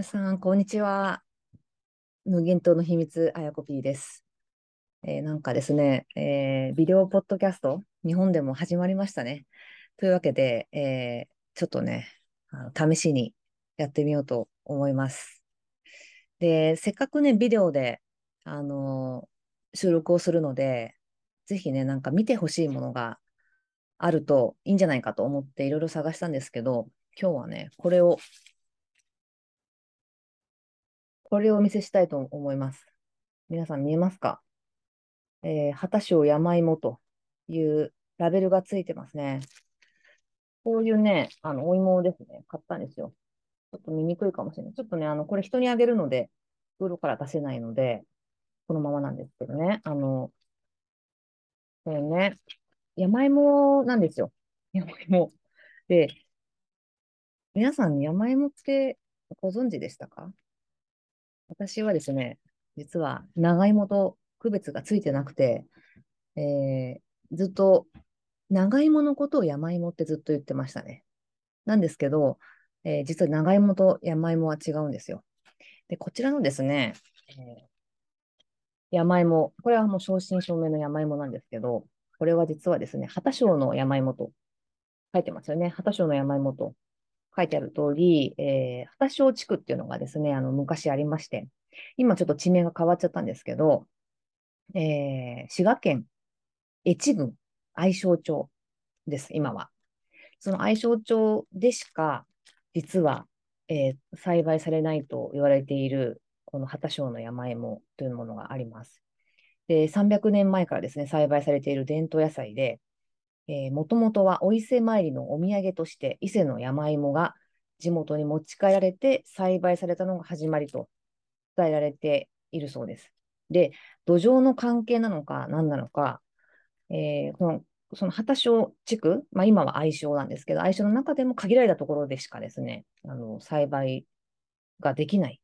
皆さん、こんにちは。無限島の秘密、あやこぴーです。えー、なんかですね、えー、ビデオポッドキャスト、日本でも始まりましたね。というわけで、えー、ちょっとね、あの試しにやってみようと思います。で、せっかくね、ビデオで、あの収録をするので、ぜひね、なんか見てほしいものがあるといいんじゃないかと思っていろいろ探したんですけど、今日はね、これをこれをお見せしたいと思います。皆さん見えますか？えー、畑賞山芋というラベルがついてますね。こういうね、あの、お芋ですね、買ったんですよ。ちょっと見にくいかもしれない。ちょっとね、あの、これ人にあげるので、袋から出せないので、このままなんですけどね。あの、これね、山芋なんですよ。山芋。で、皆さん、山芋ってご存知でしたか？私はですね、実は長芋と区別がついてなくて、えー、ずっと長芋のことを山芋ってずっと言ってましたね。なんですけど、えー、実は長芋と山芋は違うんですよ。で、こちらのですね、えー、山芋、これはもう正真正銘の山芋なんですけど、これは実はですね、畑賞の山芋と書いてますよね。畑賞の山芋と書いてある通り、えー、畑小地区っていうのがですね、あの、昔ありまして、今ちょっと地名が変わっちゃったんですけど、えー、滋賀県越郡愛称町です、今は。その愛称町でしか、実は、えー、栽培されないと言われている、この畑小の山芋というものがあります。で、300年前からですね、栽培されている伝統野菜で、もともとはお伊勢参りのお土産として伊勢の山芋が地元に持ち帰られて栽培されたのが始まりと伝えられているそうです。で、土壌の関係なのか何なのか、えー、このその畑小地区、まあ、今は愛称なんですけど、愛称の中でも限られたところでしかですね、あの栽培ができない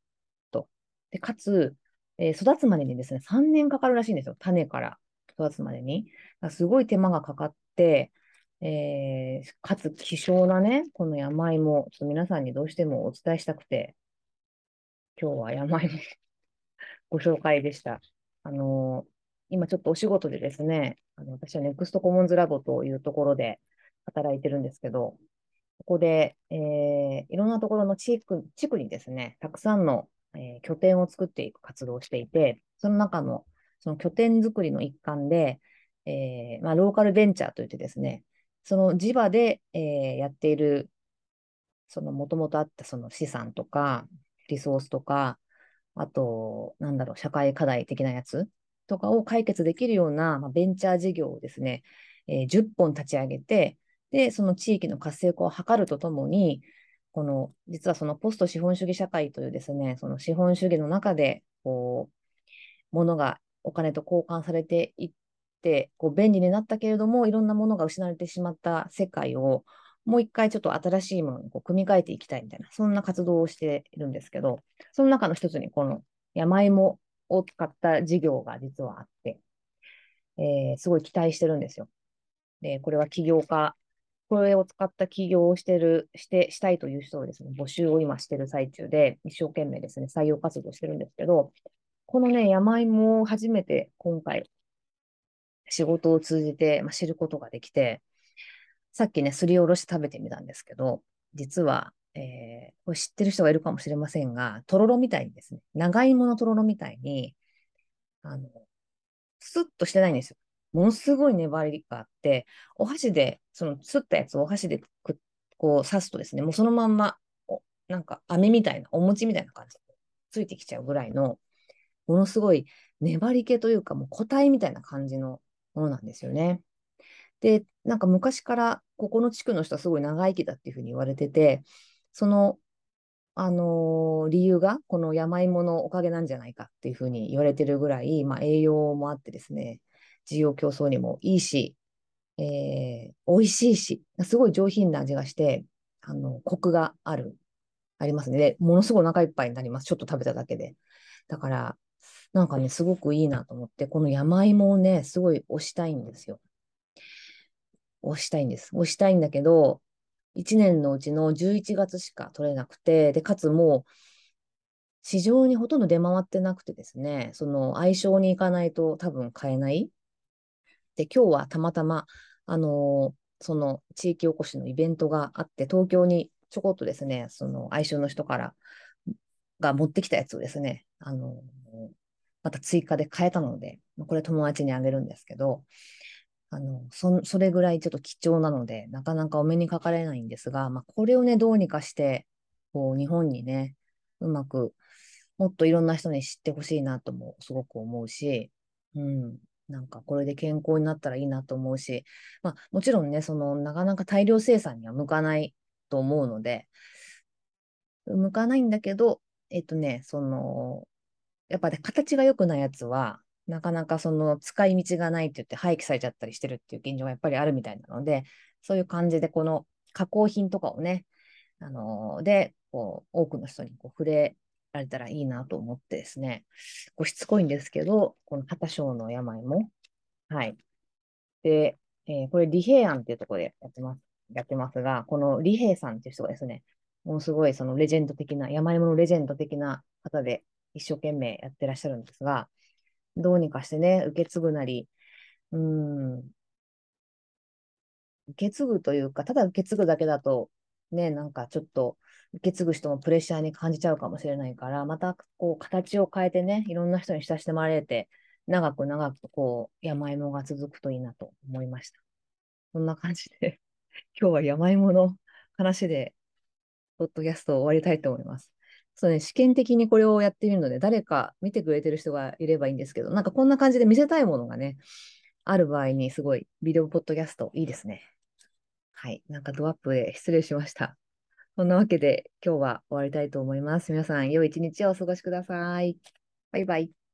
と。でかつ、えー、育つまでにですね、3年かかるらしいんですよ。種から育つまでに。すごい手間がかかっ、えー、かつ希少なね、この山芋、ちょっと皆さんにどうしてもお伝えしたくて、今日は山芋 ご紹介でした。あのー、今ちょっとお仕事でですね、あの私はネクストコモンズラボというところで働いてるんですけど、ここで、えー、いろんなところの地区地区にですね、たくさんの、えー、拠点を作っていく活動をしていて、その中のその拠点作りの一環で、えー、まあ、ローカルベンチャーといってですね、その地場で、えー、やっている、そのもともとあったその資産とか、リソースとか、あと、なんだろう、社会課題的なやつとかを解決できるような、まあ、ベンチャー事業をですね、えー、10本立ち上げて、で、その地域の活性化を図るとともに、この、実はそのポスト資本主義社会というですね、その資本主義の中で、こう、ものがお金と交換されていっってこう便利になったけれども、いろんなものが失われてしまった世界を、もう一回ちょっと新しいものにこう組み替えていきたいみたいな、そんな活動をしているんですけど、その中の一つにこの山芋を使った事業が実はあって、えー、すごい期待してるんですよ。で、これは起業家、これを使った起業をしてる、して、したいという人をですね、募集を今してる最中で、一生懸命ですね、採用活動してるんですけど、このね、山芋を初めて今回仕事を通じて、まあ、知ることができて、さっきね、すりおろして食べてみたんですけど、実は、えー、これ知ってる人がいるかもしれませんが、とろろみたいにですね、長芋のとろろみたいに、あの、スッとしてないんですよ。ものすごい粘りがあって、お箸で、その、すったやつをお箸でくこう刺すとですね、もうそのまんま、なんか飴みたいな、お餅みたいな感じでついてきちゃうぐらいの、ものすごい粘り気というか、もう固体みたいな感じのものなんですよね。で、なんか昔からここの地区の人はすごい長生きだっていうふうに言われてて、その、あのー、理由がこの山芋のおかげなんじゃないかっていうふうに言われてるぐらい、まあ、栄養もあってですね、需要競争にもいいし、えー、美味しいし、すごい上品な味がして、あの、コクがある、ありますね。で、ものすごいお腹いっぱいになります。ちょっと食べただけで。だから、なんかね、すごくいいなと思って、この山芋をね、すごい推したいんですよ。推したいんです。推したいんだけど、1年のうちの11月しか取れなくて、で、かつもう市場にほとんど出回ってなくてですね、その相性に行かないと多分買えない。で、今日はたまたま、あのー、その地域おこしのイベントがあって、東京にちょこっとですね、その相性の人からが持ってきたやつをですね、あのー、また追加で買えたので、これ友達にあげるんですけど、あの、そ、それぐらいちょっと貴重なので、なかなかお目にかかれないんですが、まあ、これをね、どうにかして、こう、日本にね、うまく、もっといろんな人に知ってほしいなともすごく思うし、うん、なんかこれで健康になったらいいなと思うし、まあ、もちろんね、その、なかなか大量生産には向かないと思うので、向かないんだけど、えっとね、その、やっぱね、形が良くないやつは、なかなかその使い道がないって言って廃棄されちゃったりしてるっていう現状がやっぱりあるみたいなので、そういう感じでこの加工品とかをね、あのー、で、こう、多くの人にこう触れられたらいいなと思ってですね、こうしつこいんですけど、この旗小の病も、はい。で、えー、これ、李平安っていうところでやってます、やってますが、この李平さんっていう人がですね、もうすごいそのレジェンド的な、山芋のレジェンド的な方で一生懸命やってらっしゃるんですが、どうにかしてね、受け継ぐなり、うん、受け継ぐというか、ただ受け継ぐだけだと、ね、なんかちょっと受け継ぐ人もプレッシャーに感じちゃうかもしれないから、またこう形を変えてね、いろんな人に親しまれて、長く長くこう山芋が続くといいなと思いました。そんな感じで、今日は山芋の話で、ポッドキャストを終わりたいと思います。そうね、試験的にこれをやってみるので、誰か見てくれてる人がいればいいんですけど、なんかこんな感じで見せたいものがね、ある場合にすごいビデオポッドキャストいいですね。はい。なんかドアップで失礼しました。そんなわけで今日は終わりたいと思います。皆さん、良い一日をお過ごしください。バイバイ。